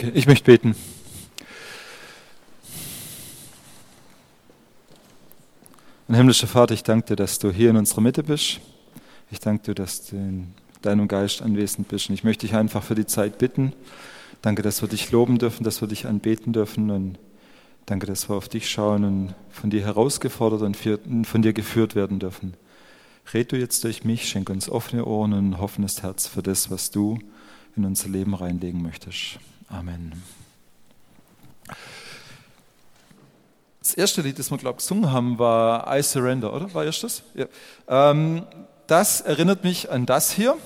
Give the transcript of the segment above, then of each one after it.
Okay, ich möchte beten. Und himmlischer Vater, ich danke dir, dass du hier in unserer Mitte bist. Ich danke dir, dass du in deinem Geist anwesend bist. Und ich möchte dich einfach für die Zeit bitten. Danke, dass wir dich loben dürfen, dass wir dich anbeten dürfen. Und danke, dass wir auf dich schauen und von dir herausgefordert und von dir geführt werden dürfen. Red du jetzt durch mich, schenk uns offene Ohren und ein offenes Herz für das, was du in unser Leben reinlegen möchtest. Amen. Das erste Lied, das wir, glaube ich, gesungen haben, war I Surrender, oder? War erst das? Ja. Ähm, das erinnert mich an das hier,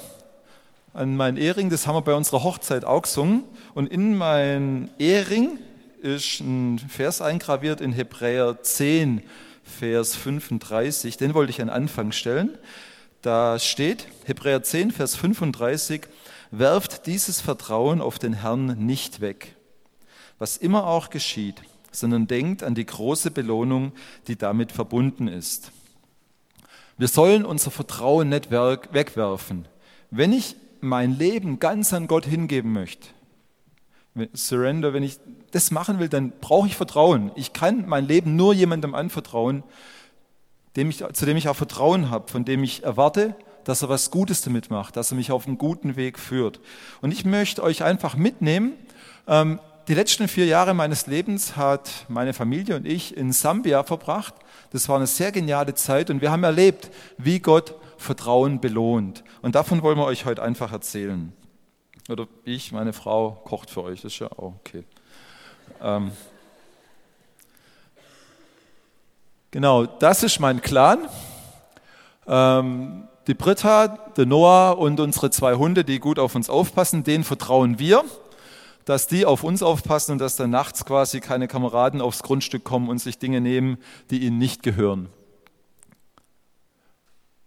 an mein Ehering. Das haben wir bei unserer Hochzeit auch gesungen. Und in mein Ehering ist ein Vers eingraviert in Hebräer 10, Vers 35. Den wollte ich an Anfang stellen. Da steht, Hebräer 10, Vers 35, werft dieses Vertrauen auf den Herrn nicht weg, was immer auch geschieht, sondern denkt an die große Belohnung, die damit verbunden ist. Wir sollen unser Vertrauen nicht wegwerfen. Wenn ich mein Leben ganz an Gott hingeben möchte, Surrender, wenn ich das machen will, dann brauche ich Vertrauen. Ich kann mein Leben nur jemandem anvertrauen, dem ich, zu dem ich auch Vertrauen habe, von dem ich erwarte, dass er was Gutes damit macht, dass er mich auf einen guten Weg führt. Und ich möchte euch einfach mitnehmen. Ähm, die letzten vier Jahre meines Lebens hat meine Familie und ich in Sambia verbracht. Das war eine sehr geniale Zeit und wir haben erlebt, wie Gott Vertrauen belohnt. Und davon wollen wir euch heute einfach erzählen. Oder ich, meine Frau, kocht für euch, das ist ja auch okay. Ähm, genau, das ist mein Clan. Ähm, die Britta, der Noah und unsere zwei Hunde, die gut auf uns aufpassen, denen vertrauen wir, dass die auf uns aufpassen und dass dann nachts quasi keine Kameraden aufs Grundstück kommen und sich Dinge nehmen, die ihnen nicht gehören.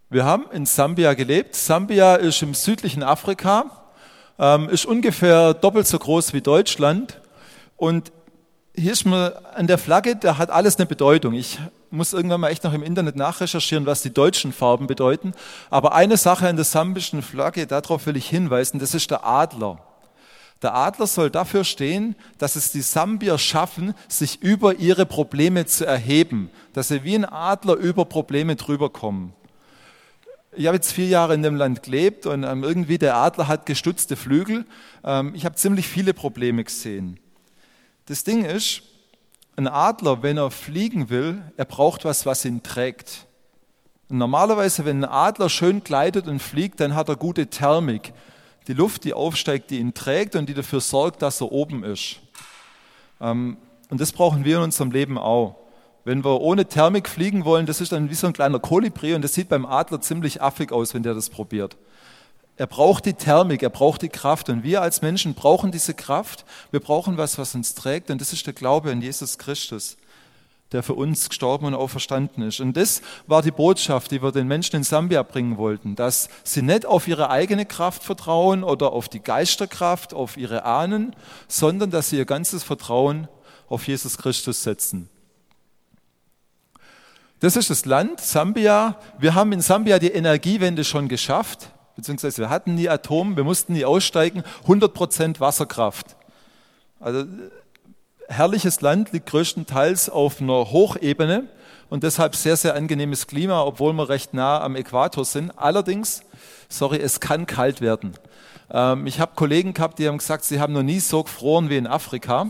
Wir haben in Sambia gelebt. Sambia ist im südlichen Afrika, ähm, ist ungefähr doppelt so groß wie Deutschland und hier ist mir an der Flagge, da hat alles eine Bedeutung. Ich muss irgendwann mal echt noch im Internet nachrecherchieren, was die deutschen Farben bedeuten. Aber eine Sache an der sambischen Flagge, darauf will ich hinweisen, das ist der Adler. Der Adler soll dafür stehen, dass es die Sambier schaffen, sich über ihre Probleme zu erheben, dass sie wie ein Adler über Probleme drüber kommen. Ich habe jetzt vier Jahre in dem Land gelebt und ähm, irgendwie der Adler hat gestutzte Flügel. Ähm, ich habe ziemlich viele Probleme gesehen. Das Ding ist, ein Adler, wenn er fliegen will, er braucht was, was ihn trägt. Und normalerweise, wenn ein Adler schön gleitet und fliegt, dann hat er gute Thermik. Die Luft, die aufsteigt, die ihn trägt und die dafür sorgt, dass er oben ist. Ähm, und das brauchen wir in unserem Leben auch. Wenn wir ohne Thermik fliegen wollen, das ist dann wie so ein kleiner Kolibri und das sieht beim Adler ziemlich affig aus, wenn der das probiert. Er braucht die Thermik, er braucht die Kraft. Und wir als Menschen brauchen diese Kraft. Wir brauchen was, was uns trägt. Und das ist der Glaube an Jesus Christus, der für uns gestorben und auferstanden ist. Und das war die Botschaft, die wir den Menschen in Sambia bringen wollten, dass sie nicht auf ihre eigene Kraft vertrauen oder auf die Geisterkraft, auf ihre Ahnen, sondern dass sie ihr ganzes Vertrauen auf Jesus Christus setzen. Das ist das Land Sambia. Wir haben in Sambia die Energiewende schon geschafft beziehungsweise wir hatten nie Atom, wir mussten nie aussteigen, 100% Wasserkraft. Also herrliches Land liegt größtenteils auf einer Hochebene und deshalb sehr, sehr angenehmes Klima, obwohl wir recht nah am Äquator sind. Allerdings, sorry, es kann kalt werden. Ähm, ich habe Kollegen gehabt, die haben gesagt, sie haben noch nie so gefroren wie in Afrika.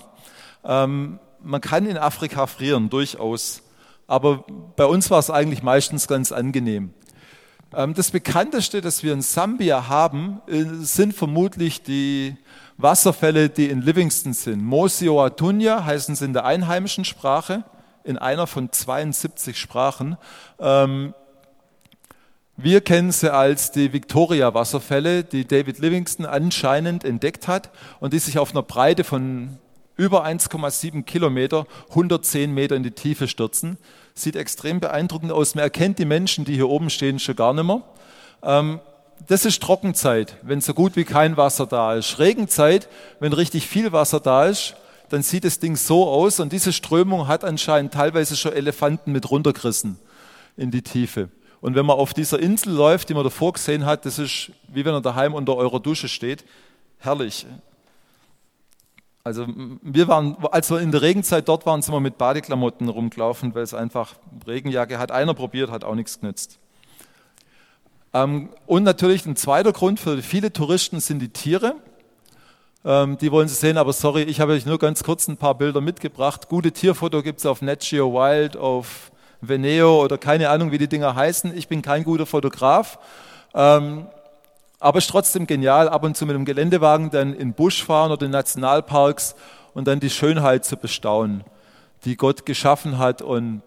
Ähm, man kann in Afrika frieren, durchaus. Aber bei uns war es eigentlich meistens ganz angenehm. Ähm, das bekannteste, das wir in Sambia haben, äh, sind vermutlich die Wasserfälle, die in Livingston sind. Mosio Atunya heißen sie in der einheimischen Sprache, in einer von 72 Sprachen. Ähm, wir kennen sie als die Victoria-Wasserfälle, die David Livingston anscheinend entdeckt hat und die sich auf einer Breite von über 1,7 Kilometer, 110 Meter in die Tiefe stürzen. Sieht extrem beeindruckend aus. Man erkennt die Menschen, die hier oben stehen, schon gar nicht mehr. Ähm, das ist Trockenzeit, wenn so gut wie kein Wasser da ist. Regenzeit, wenn richtig viel Wasser da ist, dann sieht das Ding so aus und diese Strömung hat anscheinend teilweise schon Elefanten mit runtergerissen in die Tiefe. Und wenn man auf dieser Insel läuft, die man davor gesehen hat, das ist wie wenn er daheim unter eurer Dusche steht. Herrlich. Also wir waren, als wir in der Regenzeit dort waren, sind wir mit Badeklamotten rumgelaufen, weil es einfach Regenjacke hat einer probiert, hat auch nichts genützt. Ähm, und natürlich ein zweiter Grund für viele Touristen sind die Tiere. Ähm, die wollen sie sehen, aber sorry, ich habe euch nur ganz kurz ein paar Bilder mitgebracht. Gute Tierfoto gibt es auf Net Geo Wild, auf Veneo oder keine Ahnung, wie die Dinger heißen. Ich bin kein guter Fotograf. Ähm, aber es ist trotzdem genial, ab und zu mit dem Geländewagen dann in Busch fahren oder in Nationalparks und dann die Schönheit zu bestaunen, die Gott geschaffen hat und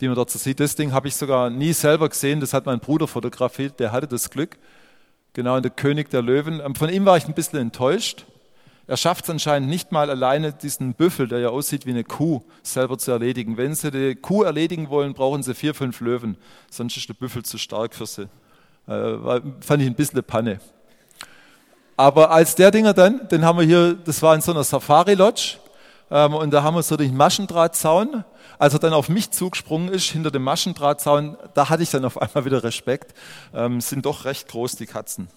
die man dort so sieht. Das Ding habe ich sogar nie selber gesehen, das hat mein Bruder fotografiert, der hatte das Glück. Genau, der König der Löwen. Ähm, von ihm war ich ein bisschen enttäuscht. Er schafft es anscheinend nicht mal alleine, diesen Büffel, der ja aussieht wie eine Kuh, selber zu erledigen. Wenn Sie die Kuh erledigen wollen, brauchen Sie vier, fünf Löwen, sonst ist der Büffel zu stark für Sie. Äh, fand ich ein bisschen eine Panne. Aber als der Dinger dann, den haben wir hier, das war in so einer Safari-Lodge, ähm, und da haben wir so den Maschendrahtzaun. Als er dann auf mich zugesprungen ist, hinter dem Maschendrahtzaun, da hatte ich dann auf einmal wieder Respekt. Ähm, sind doch recht groß, die Katzen.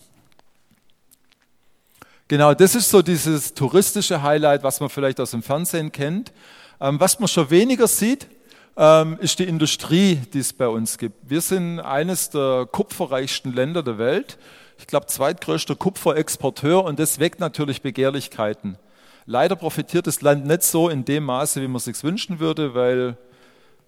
Genau, das ist so dieses touristische Highlight, was man vielleicht aus dem Fernsehen kennt. Ähm, was man schon weniger sieht, ähm, ist die Industrie, die es bei uns gibt. Wir sind eines der kupferreichsten Länder der Welt. Ich glaube, zweitgrößter Kupferexporteur und das weckt natürlich Begehrlichkeiten. Leider profitiert das Land nicht so in dem Maße, wie man es sich wünschen würde, weil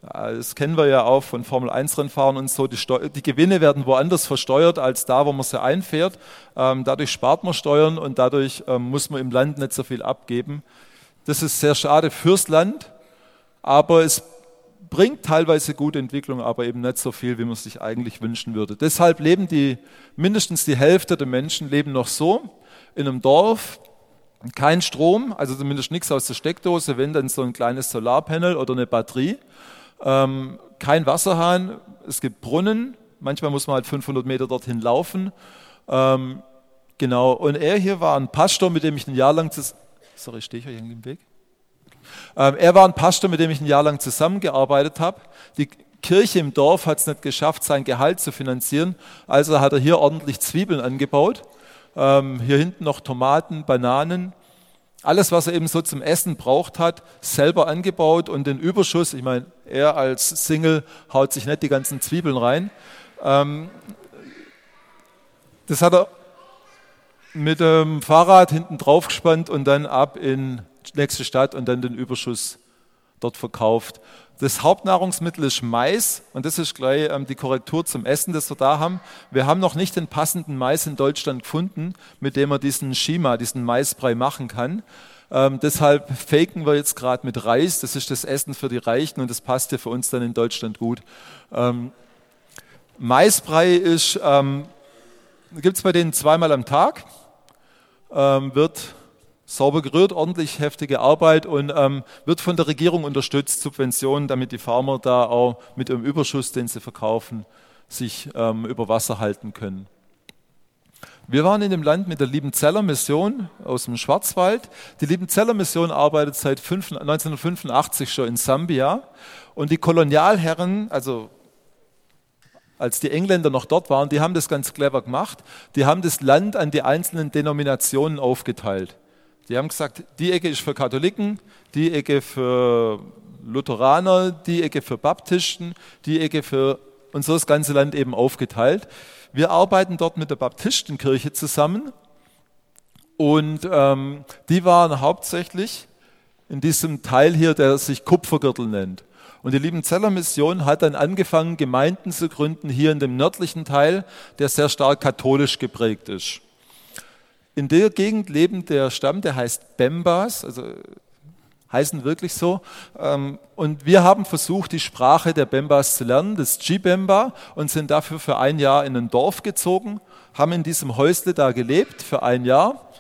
das kennen wir ja auch von Formel 1 Rennfahren und so. Die, die, Gewinne werden woanders versteuert als da, wo man sie einfährt. Ähm, dadurch spart man Steuern und dadurch ähm, muss man im Land nicht so viel abgeben. Das ist sehr schade fürs Land, aber es bringt teilweise gute Entwicklung, aber eben nicht so viel, wie man sich eigentlich wünschen würde. Deshalb leben die, mindestens die Hälfte der Menschen leben noch so in einem Dorf, kein Strom, also zumindest nichts aus der Steckdose, wenn dann so ein kleines Solarpanel oder eine Batterie, ähm, kein Wasserhahn, es gibt Brunnen, manchmal muss man halt 500 Meter dorthin laufen. Ähm, genau, und er hier war ein Pastor, mit dem ich ein Jahr lang, sorry, stehe ich euch irgendwie im Weg? Ähm, er war ein Pastor, mit dem ich ein Jahr lang zusammengearbeitet habe. Die Kirche im Dorf hat es nicht geschafft, sein Gehalt zu finanzieren. Also hat er hier ordentlich Zwiebeln angebaut. Ähm, hier hinten noch Tomaten, Bananen. Alles, was er eben so zum Essen braucht hat, selber angebaut und den Überschuss, ich meine, er als Single haut sich nicht die ganzen Zwiebeln rein. Ähm, das hat er mit dem Fahrrad hinten drauf gespannt und dann ab in nächste Stadt und dann den Überschuss dort verkauft. Das Hauptnahrungsmittel ist Mais und das ist gleich ähm, die Korrektur zum Essen, das wir da haben. Wir haben noch nicht den passenden Mais in Deutschland gefunden, mit dem man diesen Schima, diesen Maisbrei machen kann. Ähm, deshalb faken wir jetzt gerade mit Reis. Das ist das Essen für die Reichen und das passt ja für uns dann in Deutschland gut. Ähm, Maisbrei ist, ähm, gibt es bei denen zweimal am Tag, ähm, wird sauber gerührt, ordentlich heftige Arbeit und ähm, wird von der Regierung unterstützt, Subventionen, damit die Farmer da auch mit ihrem Überschuss, den sie verkaufen, sich ähm, über Wasser halten können. Wir waren in dem Land mit der Liebenzeller Mission aus dem Schwarzwald. Die Liebenzeller Mission arbeitet seit 1985 schon in Sambia und die Kolonialherren, also als die Engländer noch dort waren, die haben das ganz clever gemacht. Die haben das Land an die einzelnen Denominationen aufgeteilt. Die haben gesagt, die Ecke ist für Katholiken, die Ecke für Lutheraner, die Ecke für Baptisten, die Ecke für und so das ganze Land eben aufgeteilt. Wir arbeiten dort mit der Baptistenkirche zusammen und ähm, die waren hauptsächlich in diesem Teil hier, der sich Kupfergürtel nennt. Und die Liebenzeller Mission hat dann angefangen, Gemeinden zu gründen hier in dem nördlichen Teil, der sehr stark katholisch geprägt ist. In der Gegend lebt der Stamm, der heißt Bembas, also heißen wirklich so. Ähm, und wir haben versucht, die Sprache der Bembas zu lernen, das Jibemba, und sind dafür für ein Jahr in ein Dorf gezogen, haben in diesem Häusle da gelebt für ein Jahr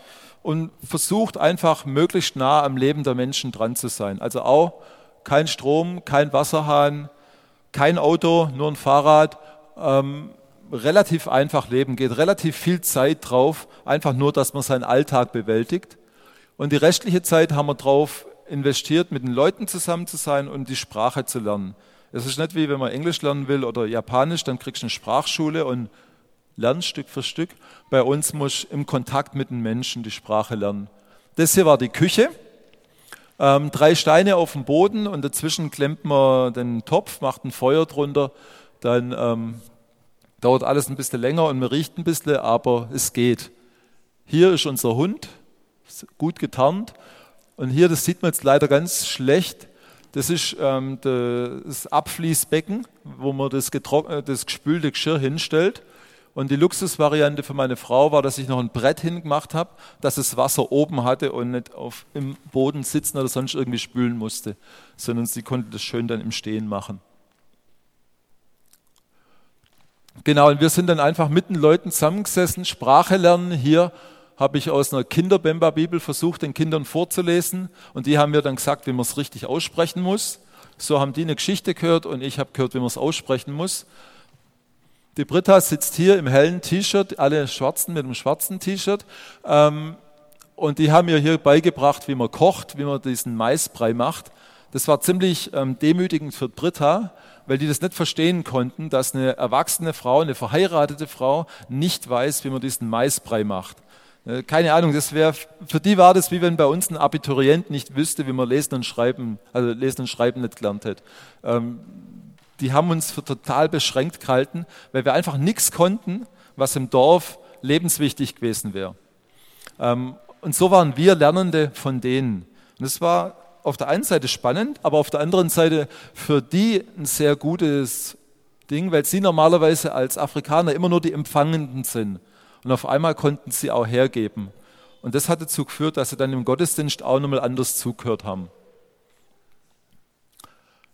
und versucht einfach möglichst nah am Leben der Menschen dran zu sein. Also auch kein Strom, kein Wasserhahn, kein Auto, nur ein Fahrrad. Relativ einfach leben, geht relativ viel Zeit drauf, einfach nur, dass man seinen Alltag bewältigt. Und die restliche Zeit haben wir drauf investiert, mit den Leuten zusammen zu sein und die Sprache zu lernen. Es ist nicht wie wenn man Englisch lernen will oder Japanisch, dann kriegst du eine Sprachschule und lernst Stück für Stück. Bei uns muss im Kontakt mit den Menschen die Sprache lernen. Das hier war die Küche. Ähm, drei Steine auf dem Boden und dazwischen klemmt man den Topf, macht ein Feuer drunter. Dann ähm, dauert alles ein bisschen länger und man riecht ein bisschen, aber es geht. Hier ist unser Hund, gut getarnt. Und hier, das sieht man jetzt leider ganz schlecht, das ist ähm, das Abfließbecken, wo man das, das gespülte Geschirr hinstellt. Und die Luxusvariante für meine Frau war, dass ich noch ein Brett hingemacht habe, dass es Wasser oben hatte und nicht auf, im Boden sitzen oder sonst irgendwie spülen musste, sondern sie konnte das schön dann im Stehen machen. Genau, und wir sind dann einfach mit den Leuten zusammengesessen, Sprache lernen. Hier habe ich aus einer Kinderbemba-Bibel versucht, den Kindern vorzulesen. Und die haben mir dann gesagt, wie man es richtig aussprechen muss. So haben die eine Geschichte gehört und ich habe gehört, wie man es aussprechen muss. Die Britta sitzt hier im hellen T-Shirt, alle Schwarzen mit einem schwarzen T-Shirt. Ähm, und die haben mir hier beigebracht, wie man kocht, wie man diesen Maisbrei macht. Das war ziemlich ähm, demütigend für Britta, weil die das nicht verstehen konnten, dass eine erwachsene Frau, eine verheiratete Frau nicht weiß, wie man diesen Maisbrei macht. Äh, keine Ahnung, das wäre, für die war das wie wenn bei uns ein Abiturient nicht wüsste, wie man lesen und schreiben, also lesen und schreiben nicht gelernt hätte. Ähm, die haben uns für total beschränkt gehalten, weil wir einfach nichts konnten, was im Dorf lebenswichtig gewesen wäre. Ähm, und so waren wir Lernende von denen. Und das war auf der einen Seite spannend, aber auf der anderen Seite für die ein sehr gutes Ding, weil sie normalerweise als Afrikaner immer nur die Empfangenden sind. Und auf einmal konnten sie auch hergeben. Und das hat dazu geführt, dass sie dann im Gottesdienst auch nochmal anders zugehört haben.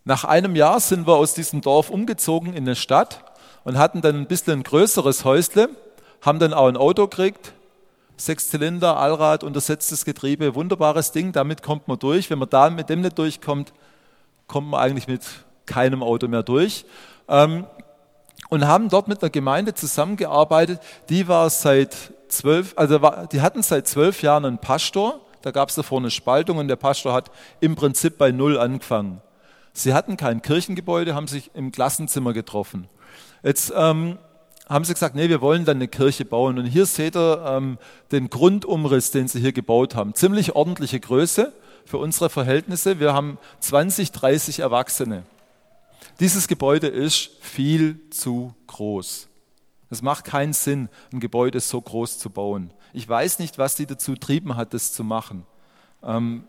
Nach einem Jahr sind wir aus diesem Dorf umgezogen in eine Stadt und hatten dann ein bisschen ein größeres Häusle, haben dann auch ein Auto gekriegt, sechs Zylinder, Allrad, untersetztes Getriebe, wunderbares Ding, damit kommt man durch. Wenn man da mit dem nicht durchkommt, kommt man eigentlich mit keinem Auto mehr durch. Ähm, und haben dort mit einer Gemeinde zusammengearbeitet, die war seit zwölf, also die hatten seit zwölf Jahren einen Pastor, da gab es davor eine Spaltung und der Pastor hat im Prinzip bei Null angefangen. Sie hatten kein Kirchengebäude, haben sich im Klassenzimmer getroffen. Jetzt ähm, haben sie gesagt, nee, wir wollen dann eine Kirche bauen. Und hier seht ihr ähm, den Grundumriss, den sie hier gebaut haben. Ziemlich ordentliche Größe für unsere Verhältnisse. Wir haben 20, 30 Erwachsene. Dieses Gebäude ist viel zu groß. Es macht keinen Sinn, ein Gebäude so groß zu bauen. Ich weiß nicht, was die dazu trieben hat, das zu machen. Ähm,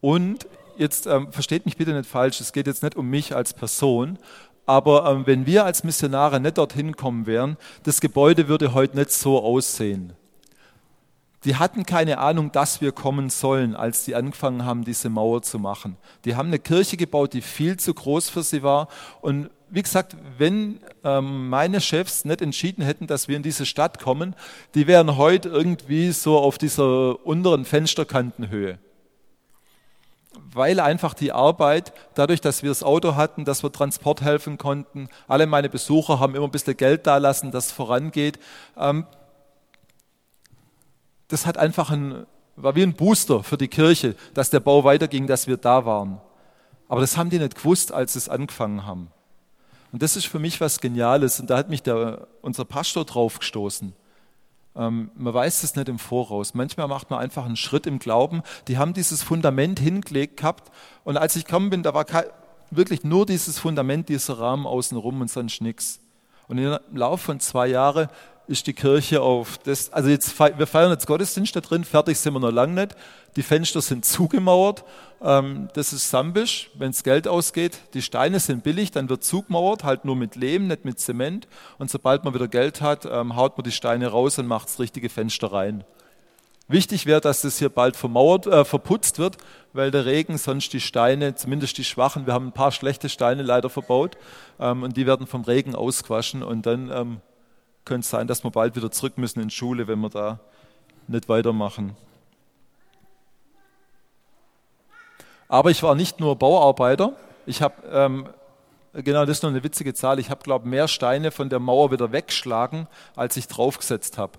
und jetzt ähm, versteht mich bitte nicht falsch, es geht jetzt nicht um mich als Person, aber ähm, wenn wir als Missionare nicht dorthin kommen wären, das Gebäude würde heute nicht so aussehen. Die hatten keine Ahnung, dass wir kommen sollen, als die angefangen haben, diese Mauer zu machen. Die haben eine Kirche gebaut, die viel zu groß für sie war. Und wie gesagt, wenn ähm, meine Chefs nicht entschieden hätten, dass wir in diese Stadt kommen, die wären heute irgendwie so auf dieser unteren Fensterkantenhöhe weil einfach die Arbeit, dadurch, dass wir das Auto hatten, dass wir Transport helfen konnten, alle meine Besucher haben immer ein bisschen Geld da lassen, dass es vorangeht. Ähm, das hat einfach ein, war wie ein Booster für die Kirche, dass der Bau weiterging, dass wir da waren. Aber das haben die nicht gewusst, als sie es angefangen haben. Und das ist für mich was Geniales. Und da hat mich der, unser Pastor drauf gestoßen. Ähm, man weiß es nicht im Voraus. Manchmal macht man einfach einen Schritt im Glauben. Die haben dieses Fundament hingelegt gehabt und als ich gekommen bin, da war wirklich nur dieses Fundament, dieser Rahmen außenrum und sonst nichts. Und im Laufe von zwei Jahren ist die Kirche auf das, also jetzt, wir feiern jetzt Gottesdienst da drin, fertig sind wir noch lange nicht. Die Fenster sind zugemauert, ähm, das ist Sambisch, wenn es Geld ausgeht. Die Steine sind billig, dann wird zugemauert, halt nur mit Lehm, nicht mit Zement. Und sobald man wieder Geld hat, ähm, haut man die Steine raus und macht das richtige Fenster rein. Wichtig wäre, dass das hier bald vermauert, äh, verputzt wird, weil der Regen sonst die Steine, zumindest die schwachen, wir haben ein paar schlechte Steine leider verbaut, ähm, und die werden vom Regen ausgewaschen und dann ähm, könnte es sein, dass wir bald wieder zurück müssen in Schule, wenn wir da nicht weitermachen. Aber ich war nicht nur Bauarbeiter. Ich habe, ähm, genau das ist noch eine witzige Zahl, ich habe, glaube ich, mehr Steine von der Mauer wieder weggeschlagen, als ich draufgesetzt habe.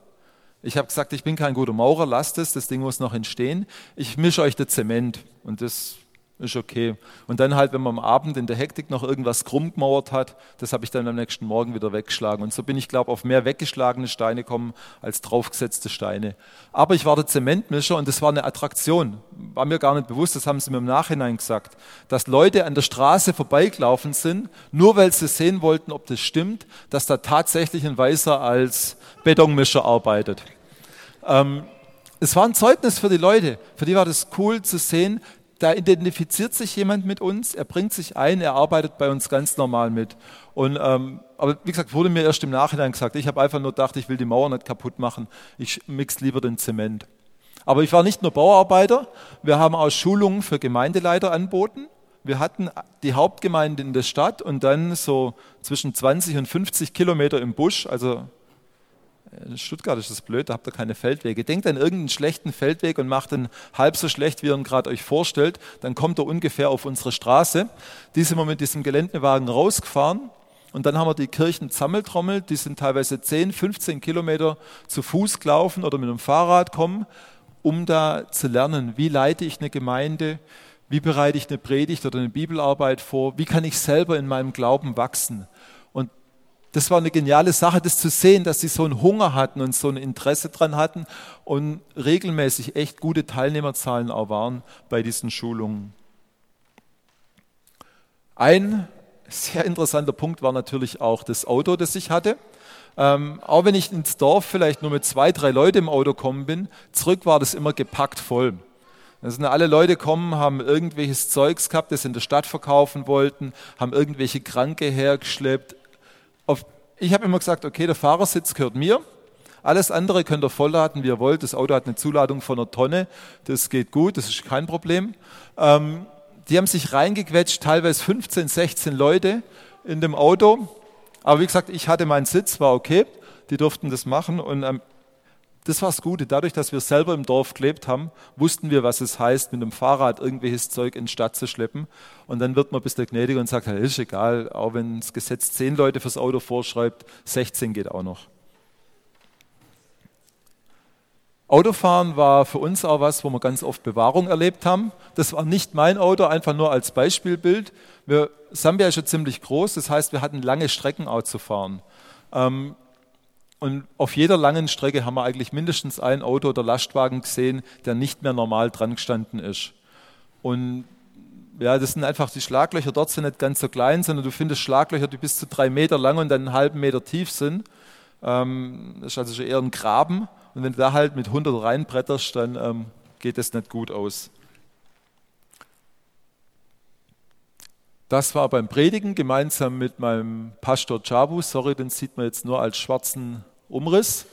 Ich habe gesagt, ich bin kein guter Maurer, lasst es, das Ding muss noch entstehen. Ich mische euch das Zement und das ist okay. Und dann halt, wenn man am Abend in der Hektik noch irgendwas krumm gemauert hat, das habe ich dann am nächsten Morgen wieder weggeschlagen. Und so bin ich, glaube ich, auf mehr weggeschlagene Steine gekommen als draufgesetzte Steine. Aber ich war der Zementmischer und das war eine Attraktion. War mir gar nicht bewusst, das haben sie mir im Nachhinein gesagt, dass Leute an der Straße vorbeigelaufen sind, nur weil sie sehen wollten, ob das stimmt, dass da tatsächlich ein Weißer als Betonmischer arbeitet. Ähm, es war ein Zeugnis für die Leute. Für die war das cool zu sehen, da identifiziert sich jemand mit uns, er bringt sich ein, er arbeitet bei uns ganz normal mit. Und, ähm, aber wie gesagt, wurde mir erst im Nachhinein gesagt. Ich habe einfach nur gedacht, ich will die Mauer nicht kaputt machen. Ich mix lieber den Zement. Aber ich war nicht nur Bauarbeiter, wir haben auch Schulungen für Gemeindeleiter anboten. Wir hatten die Hauptgemeinde in der Stadt und dann so zwischen 20 und 50 Kilometer im Busch, also in Stuttgart ist das blöd, da habt ihr keine Feldwege. Denkt an irgendeinen schlechten Feldweg und macht ihn halb so schlecht, wie ihr ihn gerade euch vorstellt. Dann kommt er ungefähr auf unsere Straße. Die sind wir mit diesem Geländewagen rausgefahren. Und dann haben wir die Kirchen zusammentrommelt. Die sind teilweise 10, 15 Kilometer zu Fuß gelaufen oder mit dem Fahrrad kommen, um da zu lernen, wie leite ich eine Gemeinde, wie bereite ich eine Predigt oder eine Bibelarbeit vor, wie kann ich selber in meinem Glauben wachsen das war eine geniale Sache, das zu sehen, dass sie so einen Hunger hatten und so ein Interesse dran hatten und regelmäßig echt gute Teilnehmerzahlen auch waren bei diesen Schulungen. Ein sehr interessanter Punkt war natürlich auch das Auto, das ich hatte. Ähm, auch wenn ich ins Dorf vielleicht nur mit zwei, drei Leuten im Auto gekommen bin, zurück war das immer gepackt voll. Sind alle Leute gekommen, haben irgendwelches Zeugs gehabt, das in der Stadt verkaufen wollten, haben irgendwelche Kranke hergeschleppt, auf, ich habe immer gesagt, okay, der Fahrersitz gehört mir. Alles andere könnt ihr vollladen, wie ihr wollt. Das Auto hat eine Zuladung von einer Tonne. Das geht gut, das ist kein Problem. Ähm, die haben sich reingequetscht, teilweise 15, 16 Leute in dem Auto. Aber wie gesagt, ich hatte meinen Sitz, war okay. Die durften das machen. Und am das war das Gute. Dadurch, dass wir selber im Dorf gelebt haben, wussten wir, was es heißt, mit dem Fahrrad irgendwelches Zeug in die Stadt zu schleppen. Und dann wird man bis der gnädig und sagt, ist egal, auch wenn das Gesetz zehn Leute fürs Auto vorschreibt, 16 geht auch noch. Autofahren war für uns auch was, wo wir ganz oft Bewahrung erlebt haben. Das war nicht mein Auto, einfach nur als Beispielbild. Wir, Sambia ist ja ziemlich groß, das heißt, wir hatten lange Strecken auch und auf jeder langen Strecke haben wir eigentlich mindestens ein Auto oder Lastwagen gesehen, der nicht mehr normal dran gestanden ist. Und ja, das sind einfach die Schlaglöcher dort sind nicht ganz so klein, sondern du findest Schlaglöcher, die bis zu drei Meter lang und dann einen halben Meter tief sind. Ähm, das ist also schon eher ein Graben. Und wenn du da halt mit 100 reinbretterst, dann ähm, geht das nicht gut aus. Das war beim Predigen gemeinsam mit meinem Pastor Chabu. Sorry, den sieht man jetzt nur als schwarzen Umriss.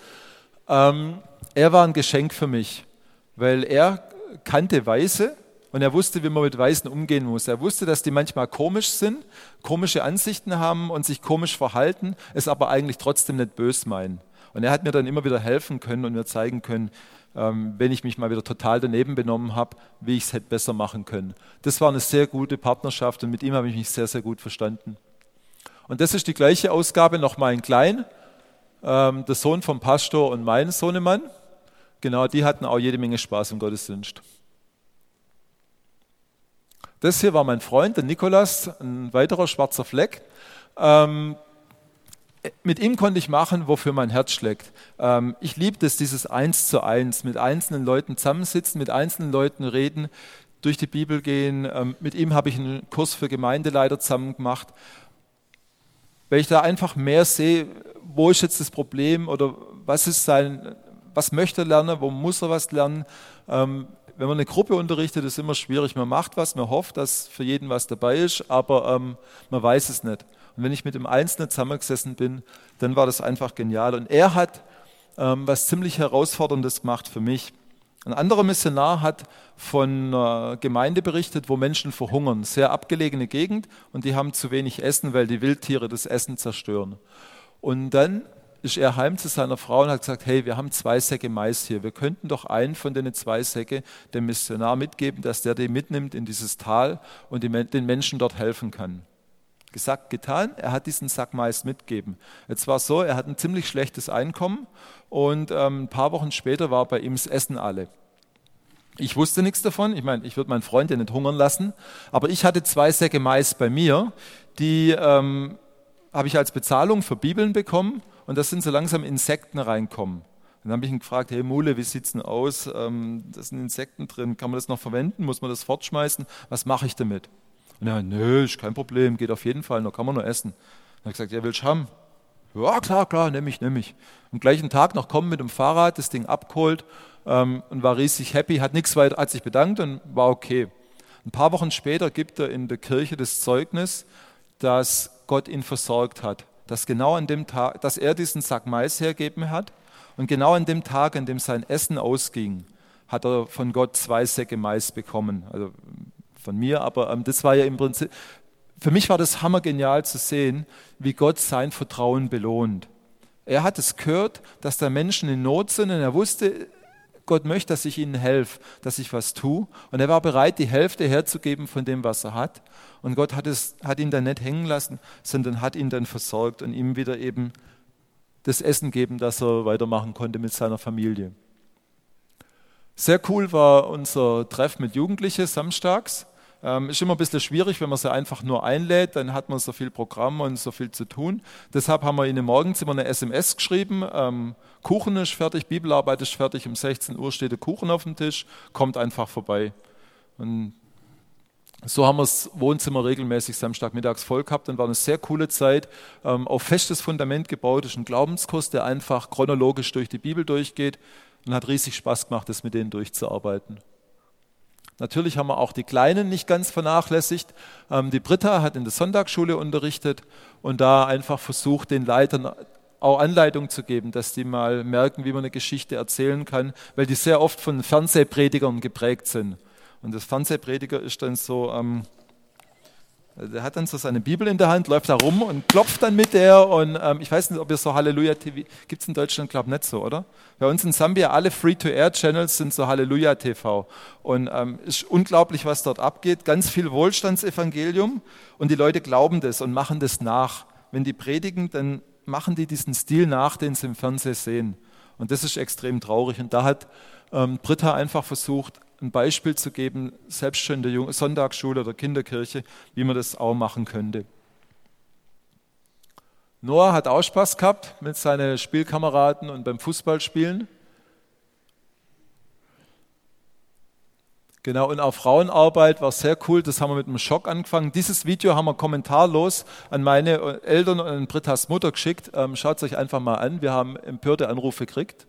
Ähm, er war ein Geschenk für mich, weil er kannte Weiße und er wusste, wie man mit Weißen umgehen muss. Er wusste, dass die manchmal komisch sind, komische Ansichten haben und sich komisch verhalten, es aber eigentlich trotzdem nicht bös meinen. Und er hat mir dann immer wieder helfen können und mir zeigen können, ähm, wenn ich mich mal wieder total daneben benommen habe, wie ich es hätte besser machen können. Das war eine sehr gute Partnerschaft und mit ihm habe ich mich sehr, sehr gut verstanden. Und das ist die gleiche Ausgabe, nochmal in klein ähm, der Sohn vom Pastor und mein Sohnemann. Genau, die hatten auch jede Menge Spaß im Gottesdienst. Das hier war mein Freund, der Nikolas, ein weiterer schwarzer Fleck. Ähm, mit ihm konnte ich machen, wofür mein Herz schlägt. Ähm, ich liebe es, dieses Eins zu Eins, mit einzelnen Leuten zusammensitzen, mit einzelnen Leuten reden, durch die Bibel gehen. Ähm, mit ihm habe ich einen Kurs für Gemeindeleiter zusammen gemacht, weil ich da einfach mehr sehe, wo ist jetzt das Problem oder was ist sein, was möchte er lernen, wo muss er was lernen. Ähm, wenn man eine Gruppe unterrichtet, ist immer schwierig. Man macht was, man hofft, dass für jeden was dabei ist, aber ähm, man weiß es nicht. Und wenn ich mit dem Einzelnen zusammengesessen bin, dann war das einfach genial. Und er hat ähm, was ziemlich Herausforderndes gemacht für mich. Ein anderer Missionar hat von Gemeinde berichtet, wo Menschen verhungern. Sehr abgelegene Gegend und die haben zu wenig Essen, weil die Wildtiere das Essen zerstören. Und dann ist er heim zu seiner Frau und hat gesagt, hey, wir haben zwei Säcke Mais hier. Wir könnten doch einen von den zwei Säcke dem Missionar mitgeben, dass der die mitnimmt in dieses Tal und den Menschen dort helfen kann. Gesagt, getan, er hat diesen Sack Mais mitgegeben. Jetzt war es so, er hat ein ziemlich schlechtes Einkommen und ähm, ein paar Wochen später war bei ihm das Essen alle. Ich wusste nichts davon. Ich meine, ich würde meinen Freund ja nicht hungern lassen. Aber ich hatte zwei Säcke Mais bei mir, die ähm, habe ich als Bezahlung für Bibeln bekommen. Und da sind so langsam Insekten reinkommen. Dann habe ich ihn gefragt, hey Mule, wie sieht es denn aus? Ähm, da sind Insekten drin, kann man das noch verwenden? Muss man das fortschmeißen? Was mache ich damit? Und er, nö, ist kein Problem, geht auf jeden Fall, noch kann man nur essen. Dann habe ich gesagt, ja, willst du haben? Ja, klar, klar, nehme ich, nehme ich. Am gleichen Tag noch kommen mit dem Fahrrad, das Ding abgeholt ähm, und war riesig happy, hat nichts weiter, hat sich bedankt und war okay. Ein paar Wochen später gibt er in der Kirche das Zeugnis, dass Gott ihn versorgt hat, dass genau an dem Tag, dass er diesen Sack Mais hergeben hat und genau an dem Tag, an dem sein Essen ausging, hat er von Gott zwei Säcke Mais bekommen. Also von mir, aber ähm, das war ja im Prinzip, für mich war das hammergenial zu sehen, wie Gott sein Vertrauen belohnt. Er hat es gehört, dass da Menschen in Not sind und er wusste, Gott möchte, dass ich ihnen helfe, dass ich was tue. Und er war bereit, die Hälfte herzugeben von dem, was er hat. Und Gott hat, es, hat ihn dann nicht hängen lassen, sondern hat ihn dann versorgt und ihm wieder eben das Essen geben, das er weitermachen konnte mit seiner Familie. Sehr cool war unser Treff mit Jugendlichen samstags. Ähm, ist immer ein bisschen schwierig, wenn man sie einfach nur einlädt, dann hat man so viel Programm und so viel zu tun. Deshalb haben wir ihnen morgens immer eine SMS geschrieben. Ähm, Kuchen ist fertig, Bibelarbeit ist fertig, um 16 Uhr steht der Kuchen auf dem Tisch, kommt einfach vorbei. Und so haben wir das Wohnzimmer regelmäßig Samstagmittags voll gehabt und war eine sehr coole Zeit, ähm, auf festes Fundament gebaut. Ist ein Glaubenskurs, der einfach chronologisch durch die Bibel durchgeht und hat riesig Spaß gemacht, das mit denen durchzuarbeiten. Natürlich haben wir auch die Kleinen nicht ganz vernachlässigt. Ähm, die Britta hat in der Sonntagsschule unterrichtet und da einfach versucht, den Leitern auch Anleitung zu geben, dass die mal merken, wie man eine Geschichte erzählen kann, weil die sehr oft von Fernsehpredigern geprägt sind. Und das Fernsehprediger ist dann so, ähm, der hat dann so seine Bibel in der Hand, läuft da rum und klopft dann mit der. Und ähm, ich weiß nicht, ob ihr so Halleluja TV, gibt es in Deutschland, glaube ich, nicht so, oder? Bei uns in Sambia, alle Free-to-Air-Channels sind so Halleluja TV. Und ähm, ist unglaublich, was dort abgeht. Ganz viel Wohlstandsevangelium. Und die Leute glauben das und machen das nach. Wenn die predigen, dann machen die diesen Stil nach, den sie im Fernsehen sehen. Und das ist extrem traurig. Und da hat ähm, Britta einfach versucht, ein Beispiel zu geben, selbst schon in der Sonntagsschule oder Kinderkirche, wie man das auch machen könnte. Noah hat auch Spaß gehabt mit seinen Spielkameraden und beim Fußballspielen. Genau, und auch Frauenarbeit war sehr cool. Das haben wir mit einem Schock angefangen. Dieses Video haben wir kommentarlos an meine Eltern und an Brittas Mutter geschickt. Ähm, Schaut es euch einfach mal an. Wir haben empörte Anrufe gekriegt.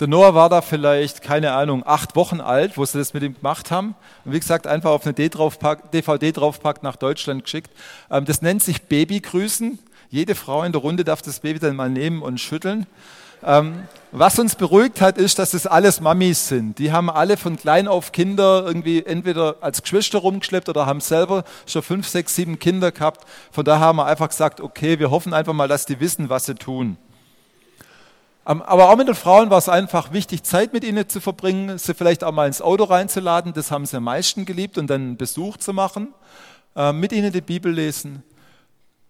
Der Noah war da vielleicht, keine Ahnung, acht Wochen alt, wo sie das mit ihm gemacht haben. Und wie gesagt, einfach auf eine DVD draufpackt, nach Deutschland geschickt. Ähm, das nennt sich Babygrüßen. Jede Frau in der Runde darf das Baby dann mal nehmen und schütteln. Ähm, was uns beruhigt hat, ist, dass das alles Mamis sind. Die haben alle von klein auf Kinder irgendwie entweder als Geschwister rumgeschleppt oder haben selber schon fünf, sechs, sieben Kinder gehabt. Von daher haben wir einfach gesagt, okay, wir hoffen einfach mal, dass die wissen, was sie tun. Ähm, aber auch mit den Frauen war es einfach wichtig, Zeit mit ihnen zu verbringen, sie vielleicht auch mal ins Auto reinzuladen. Das haben sie am meisten geliebt und dann einen Besuch zu machen, ähm, mit ihnen die Bibel lesen.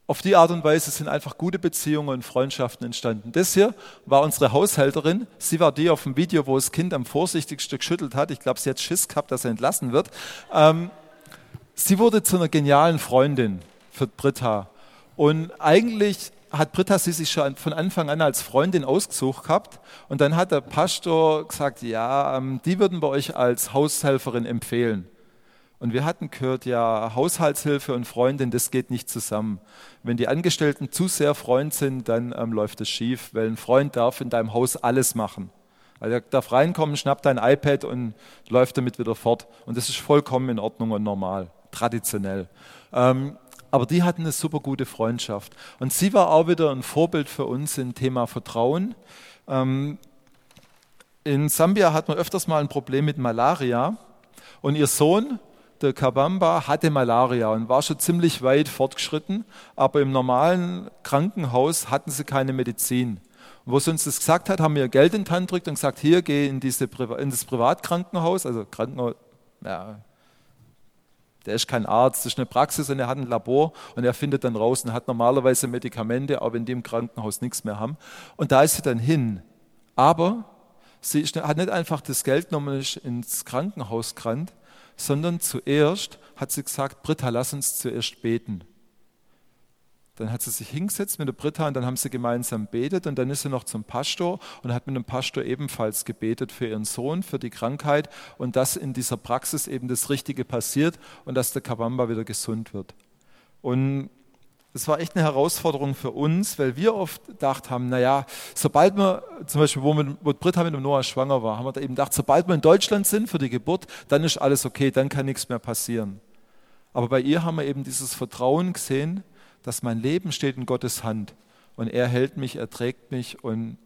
Auf die Art und Weise sind einfach gute Beziehungen und Freundschaften entstanden. Das hier war unsere Haushälterin. Sie war die auf dem Video, wo das Kind am vorsichtigsten geschüttelt hat. Ich glaube, sie hat Schiss gehabt, dass er entlassen wird. Ähm, sie wurde zu einer genialen Freundin für Britta. Und eigentlich hat Britta sie sich schon von Anfang an als Freundin ausgesucht gehabt. Und dann hat der Pastor gesagt, ja, ähm, die würden bei euch als Haushelferin empfehlen. Und wir hatten gehört, ja, Haushaltshilfe und Freundin, das geht nicht zusammen. Wenn die Angestellten zu sehr Freund sind, dann ähm, läuft es schief, weil ein Freund darf in deinem Haus alles machen. Also er darf reinkommen, schnappt dein iPad und läuft damit wieder fort. Und das ist vollkommen in Ordnung und normal, traditionell. Ähm, aber die hatten eine super gute Freundschaft. Und sie war auch wieder ein Vorbild für uns im Thema Vertrauen. Ähm, in Sambia hat man öfters mal ein Problem mit Malaria. Und ihr Sohn, der Kabamba, hatte Malaria und war schon ziemlich weit fortgeschritten. Aber im normalen Krankenhaus hatten sie keine Medizin. Und wo sie uns das gesagt hat, haben wir Geld in die Hand gedrückt und gesagt, hier, geh in, diese, in das Privatkrankenhaus, also Krankenhaus, ja, der ist kein Arzt, das ist eine Praxis und er hat ein Labor und er findet dann raus und hat normalerweise Medikamente, wenn die im Krankenhaus nichts mehr haben. Und da ist sie dann hin. Aber sie hat nicht einfach das Geld genommen und ins Krankenhaus gerannt, sondern zuerst hat sie gesagt, Britta, lass uns zuerst beten. Dann hat sie sich hingesetzt mit der Britta und dann haben sie gemeinsam betet und dann ist sie noch zum Pastor und hat mit dem Pastor ebenfalls gebetet für ihren Sohn, für die Krankheit und dass in dieser Praxis eben das Richtige passiert und dass der Kabamba wieder gesund wird. Und das war echt eine Herausforderung für uns, weil wir oft gedacht haben, naja, sobald wir, zum Beispiel, wo, mit, wo Britta mit dem Noah schwanger war, haben wir da eben gedacht, sobald wir in Deutschland sind für die Geburt, dann ist alles okay, dann kann nichts mehr passieren. Aber bei ihr haben wir eben dieses Vertrauen gesehen, dass mein Leben steht in Gottes Hand und er hält mich, er trägt mich und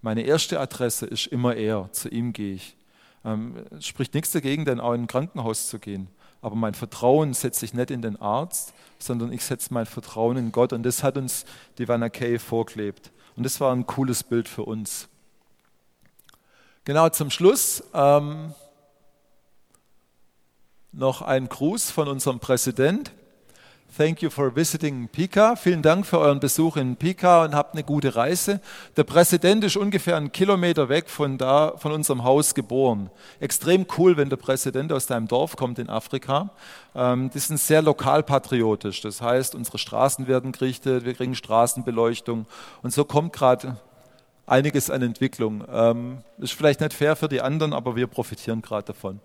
meine erste Adresse ist immer er, zu ihm gehe ich. Ähm, spricht nichts dagegen, dann auch in ein Krankenhaus zu gehen. Aber mein Vertrauen setze ich nicht in den Arzt, sondern ich setze mein Vertrauen in Gott. Und das hat uns die Vanna Kay vorgelebt. Und das war ein cooles Bild für uns. Genau zum Schluss ähm, noch ein Gruß von unserem Präsident. Thank you for visiting Pika. Vielen Dank für euren Besuch in Pika und habt eine gute Reise. Der Präsident ist ungefähr einen Kilometer weg von da, von unserem Haus geboren. Extrem cool, wenn der Präsident aus deinem Dorf kommt in Afrika. Ähm, die sind sehr lokalpatriotisch. Das heißt, unsere Straßen werden gerichtet, wir kriegen Straßenbeleuchtung. Und so kommt gerade einiges an Entwicklung. Ähm, ist vielleicht nicht fair für die anderen, aber wir profitieren gerade davon.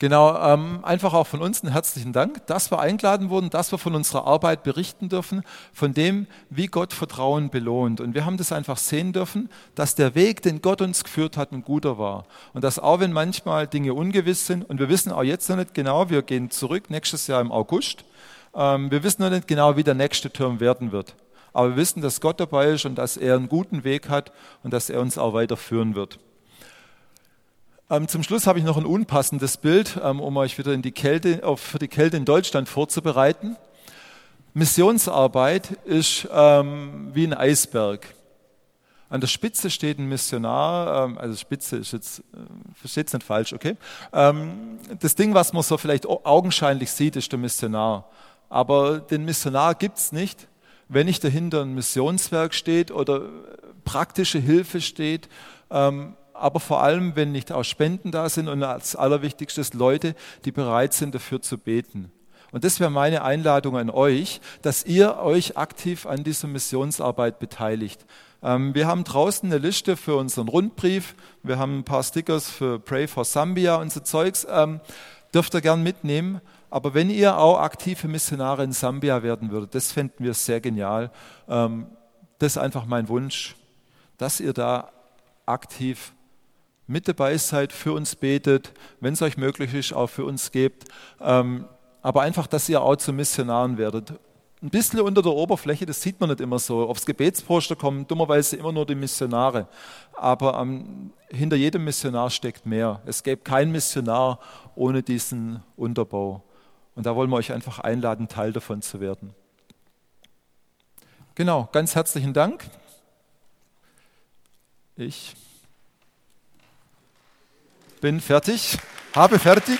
Genau, ähm, einfach auch von uns einen herzlichen Dank, dass wir eingeladen wurden, dass wir von unserer Arbeit berichten dürfen, von dem, wie Gott Vertrauen belohnt. Und wir haben das einfach sehen dürfen, dass der Weg, den Gott uns geführt hat, ein guter war. Und dass auch wenn manchmal Dinge ungewiss sind, und wir wissen auch jetzt noch nicht genau, wir gehen zurück nächstes Jahr im August, ähm, wir wissen noch nicht genau, wie der nächste Turm werden wird. Aber wir wissen, dass Gott dabei ist und dass er einen guten Weg hat und dass er uns auch weiterführen wird. Ähm, zum Schluss habe ich noch ein unpassendes Bild, ähm, um euch wieder in die Kälte, auf, für die Kälte in Deutschland vorzubereiten. Missionsarbeit ist ähm, wie ein Eisberg. An der Spitze steht ein Missionar, ähm, also Spitze ist jetzt, äh, versteht es nicht falsch, okay? Ähm, das Ding, was man so vielleicht augenscheinlich sieht, ist der Missionar. Aber den Missionar gibt es nicht, wenn nicht dahinter ein Missionswerk steht oder praktische Hilfe steht. Ähm, aber vor allem, wenn nicht auch Spenden da sind und als allerwichtigstes Leute, die bereit sind, dafür zu beten. Und das wäre meine Einladung an euch, dass ihr euch aktiv an dieser Missionsarbeit beteiligt. Ähm, wir haben draußen eine Liste für unseren Rundbrief. Wir haben ein paar Stickers für Pray for Zambia und so Zeugs. Ähm, dürft ihr gern mitnehmen. Aber wenn ihr auch aktive Missionare in Sambia werden würdet, das fänden wir sehr genial. Ähm, das ist einfach mein Wunsch, dass ihr da aktiv mit dabei seid, für uns betet, wenn es euch möglich ist, auch für uns gebt. Ähm, aber einfach, dass ihr auch zu Missionaren werdet. Ein bisschen unter der Oberfläche, das sieht man nicht immer so. Aufs Gebetsposter kommen dummerweise immer nur die Missionare. Aber ähm, hinter jedem Missionar steckt mehr. Es gäbe keinen Missionar ohne diesen Unterbau. Und da wollen wir euch einfach einladen, Teil davon zu werden. Genau, ganz herzlichen Dank. Ich bin fertig, habe fertig.